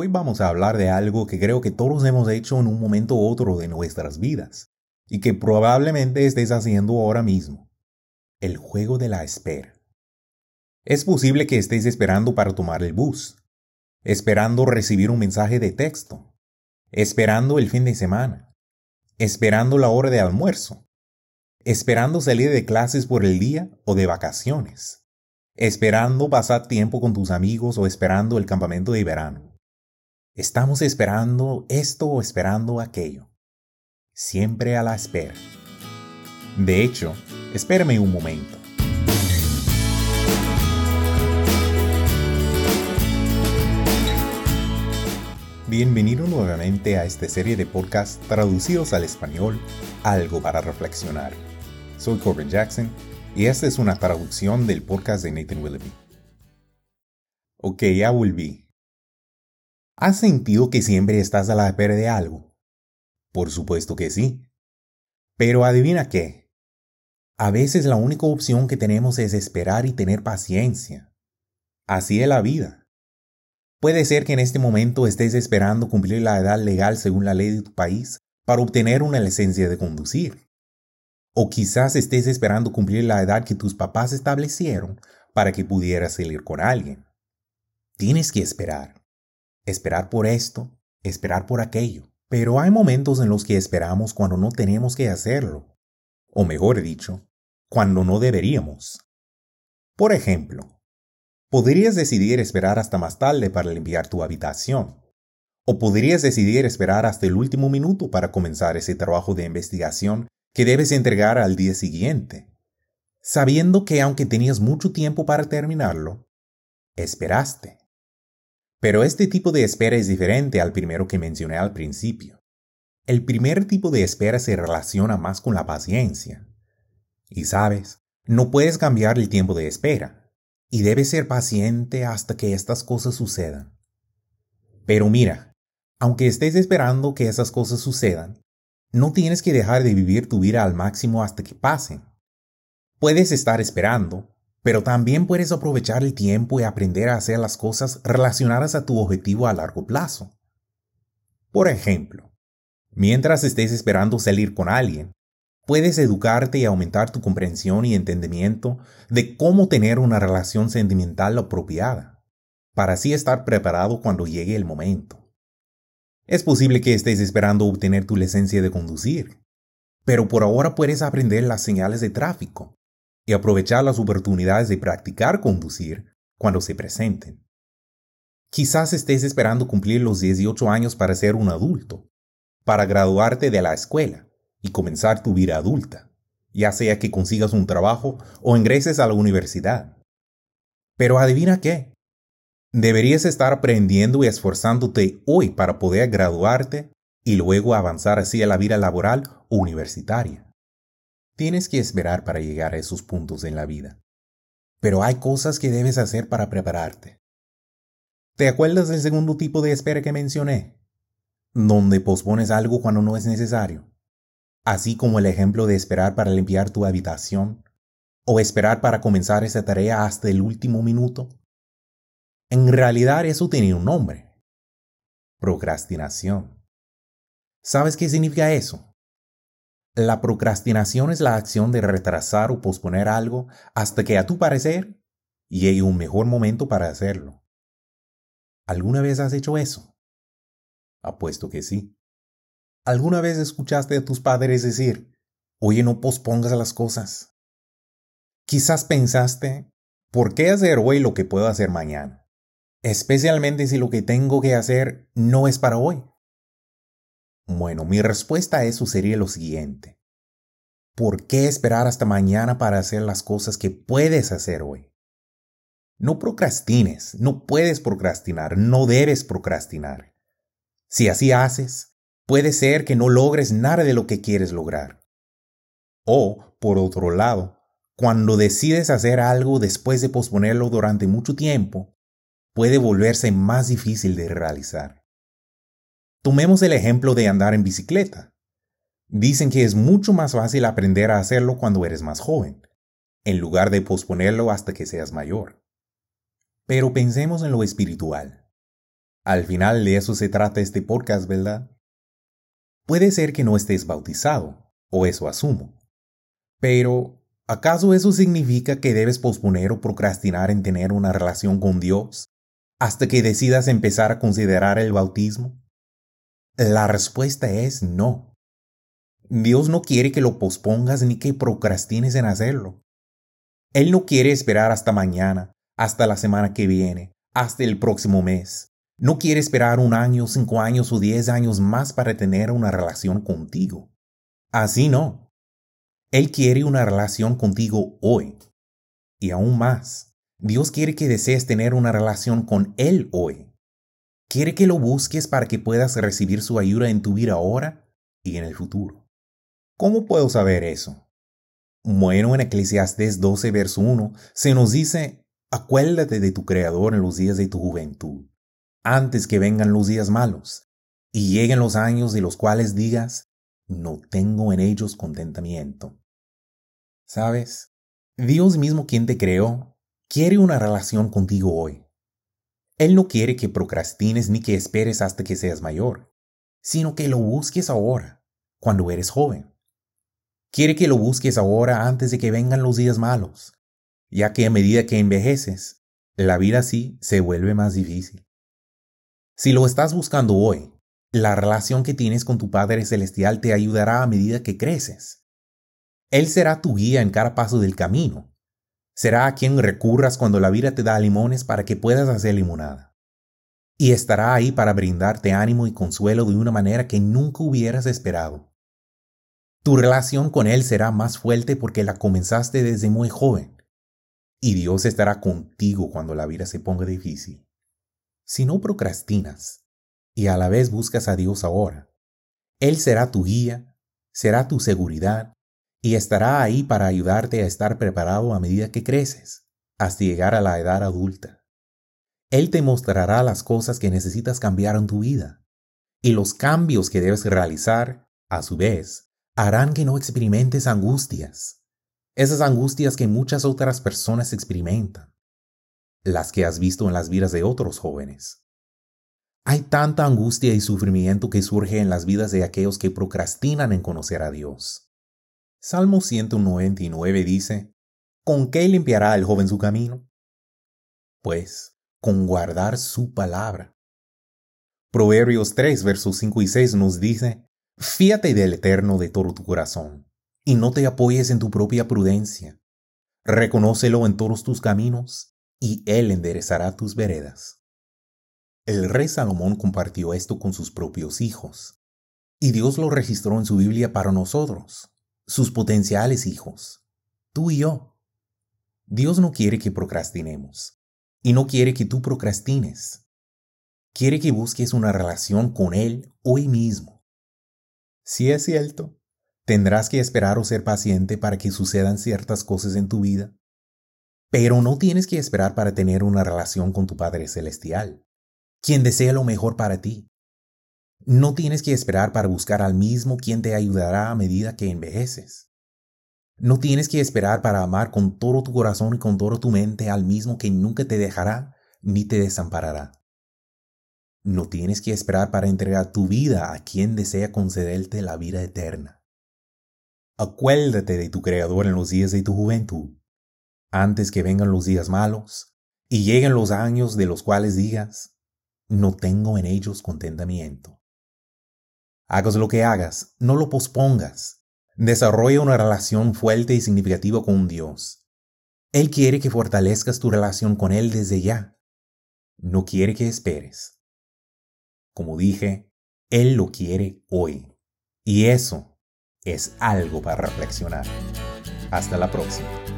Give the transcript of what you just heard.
Hoy vamos a hablar de algo que creo que todos hemos hecho en un momento u otro de nuestras vidas y que probablemente estés haciendo ahora mismo. El juego de la espera. Es posible que estés esperando para tomar el bus, esperando recibir un mensaje de texto, esperando el fin de semana, esperando la hora de almuerzo, esperando salir de clases por el día o de vacaciones, esperando pasar tiempo con tus amigos o esperando el campamento de verano. Estamos esperando esto o esperando aquello. Siempre a la espera. De hecho, espérame un momento. Bienvenido nuevamente a esta serie de podcasts traducidos al español, Algo para Reflexionar. Soy Corbin Jackson y esta es una traducción del podcast de Nathan Willoughby. Ok, ya volví. ¿Has sentido que siempre estás a la espera de algo? Por supuesto que sí. Pero adivina qué. A veces la única opción que tenemos es esperar y tener paciencia. Así es la vida. Puede ser que en este momento estés esperando cumplir la edad legal según la ley de tu país para obtener una licencia de conducir. O quizás estés esperando cumplir la edad que tus papás establecieron para que pudieras salir con alguien. Tienes que esperar esperar por esto, esperar por aquello. Pero hay momentos en los que esperamos cuando no tenemos que hacerlo. O mejor dicho, cuando no deberíamos. Por ejemplo, podrías decidir esperar hasta más tarde para limpiar tu habitación. O podrías decidir esperar hasta el último minuto para comenzar ese trabajo de investigación que debes entregar al día siguiente, sabiendo que aunque tenías mucho tiempo para terminarlo, esperaste. Pero este tipo de espera es diferente al primero que mencioné al principio. El primer tipo de espera se relaciona más con la paciencia. Y sabes, no puedes cambiar el tiempo de espera, y debes ser paciente hasta que estas cosas sucedan. Pero mira, aunque estés esperando que esas cosas sucedan, no tienes que dejar de vivir tu vida al máximo hasta que pasen. Puedes estar esperando, pero también puedes aprovechar el tiempo y aprender a hacer las cosas relacionadas a tu objetivo a largo plazo. Por ejemplo, mientras estés esperando salir con alguien, puedes educarte y aumentar tu comprensión y entendimiento de cómo tener una relación sentimental apropiada, para así estar preparado cuando llegue el momento. Es posible que estés esperando obtener tu licencia de conducir, pero por ahora puedes aprender las señales de tráfico, y aprovechar las oportunidades de practicar conducir cuando se presenten. Quizás estés esperando cumplir los 18 años para ser un adulto, para graduarte de la escuela y comenzar tu vida adulta, ya sea que consigas un trabajo o ingreses a la universidad. Pero adivina qué, deberías estar aprendiendo y esforzándote hoy para poder graduarte y luego avanzar hacia la vida laboral o universitaria. Tienes que esperar para llegar a esos puntos en la vida. Pero hay cosas que debes hacer para prepararte. ¿Te acuerdas del segundo tipo de espera que mencioné? Donde pospones algo cuando no es necesario. Así como el ejemplo de esperar para limpiar tu habitación o esperar para comenzar esa tarea hasta el último minuto. En realidad eso tiene un nombre. Procrastinación. ¿Sabes qué significa eso? La procrastinación es la acción de retrasar o posponer algo hasta que a tu parecer llegue un mejor momento para hacerlo. ¿Alguna vez has hecho eso? Apuesto que sí. ¿Alguna vez escuchaste a tus padres decir, oye, no pospongas las cosas? Quizás pensaste, ¿por qué hacer hoy lo que puedo hacer mañana? Especialmente si lo que tengo que hacer no es para hoy. Bueno, mi respuesta a eso sería lo siguiente. ¿Por qué esperar hasta mañana para hacer las cosas que puedes hacer hoy? No procrastines, no puedes procrastinar, no debes procrastinar. Si así haces, puede ser que no logres nada de lo que quieres lograr. O, por otro lado, cuando decides hacer algo después de posponerlo durante mucho tiempo, puede volverse más difícil de realizar. Tomemos el ejemplo de andar en bicicleta. Dicen que es mucho más fácil aprender a hacerlo cuando eres más joven, en lugar de posponerlo hasta que seas mayor. Pero pensemos en lo espiritual. Al final de eso se trata este podcast, ¿verdad? Puede ser que no estés bautizado, o eso asumo. Pero, ¿acaso eso significa que debes posponer o procrastinar en tener una relación con Dios hasta que decidas empezar a considerar el bautismo? La respuesta es no. Dios no quiere que lo pospongas ni que procrastines en hacerlo. Él no quiere esperar hasta mañana, hasta la semana que viene, hasta el próximo mes. No quiere esperar un año, cinco años o diez años más para tener una relación contigo. Así no. Él quiere una relación contigo hoy. Y aún más, Dios quiere que desees tener una relación con Él hoy. Quiere que lo busques para que puedas recibir su ayuda en tu vida ahora y en el futuro. ¿Cómo puedo saber eso? Bueno, en Eclesiastes 12, verso 1, se nos dice, acuérdate de tu Creador en los días de tu juventud, antes que vengan los días malos, y lleguen los años de los cuales digas, no tengo en ellos contentamiento. ¿Sabes? Dios mismo quien te creó, quiere una relación contigo hoy. Él no quiere que procrastines ni que esperes hasta que seas mayor, sino que lo busques ahora, cuando eres joven. Quiere que lo busques ahora antes de que vengan los días malos, ya que a medida que envejeces, la vida así se vuelve más difícil. Si lo estás buscando hoy, la relación que tienes con tu Padre Celestial te ayudará a medida que creces. Él será tu guía en cada paso del camino. Será a quien recurras cuando la vida te da limones para que puedas hacer limonada. Y estará ahí para brindarte ánimo y consuelo de una manera que nunca hubieras esperado. Tu relación con Él será más fuerte porque la comenzaste desde muy joven. Y Dios estará contigo cuando la vida se ponga difícil. Si no procrastinas y a la vez buscas a Dios ahora, Él será tu guía, será tu seguridad y estará ahí para ayudarte a estar preparado a medida que creces, hasta llegar a la edad adulta. Él te mostrará las cosas que necesitas cambiar en tu vida y los cambios que debes realizar, a su vez, harán que no experimentes angustias, esas angustias que muchas otras personas experimentan, las que has visto en las vidas de otros jóvenes. Hay tanta angustia y sufrimiento que surge en las vidas de aquellos que procrastinan en conocer a Dios. Salmo 199 dice, ¿Con qué limpiará el joven su camino? Pues, con guardar su palabra. Proverbios 3, versos 5 y 6 nos dice, Fíate del Eterno de todo tu corazón, y no te apoyes en tu propia prudencia. Reconócelo en todos tus caminos, y Él enderezará tus veredas. El rey Salomón compartió esto con sus propios hijos, y Dios lo registró en su Biblia para nosotros, sus potenciales hijos, tú y yo. Dios no quiere que procrastinemos, y no quiere que tú procrastines. Quiere que busques una relación con Él hoy mismo si es cierto, tendrás que esperar o ser paciente para que sucedan ciertas cosas en tu vida. Pero no tienes que esperar para tener una relación con tu Padre Celestial, quien desea lo mejor para ti. No tienes que esperar para buscar al mismo quien te ayudará a medida que envejeces. No tienes que esperar para amar con todo tu corazón y con toda tu mente al mismo que nunca te dejará ni te desamparará. No tienes que esperar para entregar tu vida a quien desea concederte la vida eterna. Acuérdate de tu Creador en los días de tu juventud, antes que vengan los días malos y lleguen los años de los cuales digas, no tengo en ellos contentamiento. Hagas lo que hagas, no lo pospongas. Desarrolla una relación fuerte y significativa con Dios. Él quiere que fortalezcas tu relación con Él desde ya. No quiere que esperes. Como dije, Él lo quiere hoy. Y eso es algo para reflexionar. Hasta la próxima.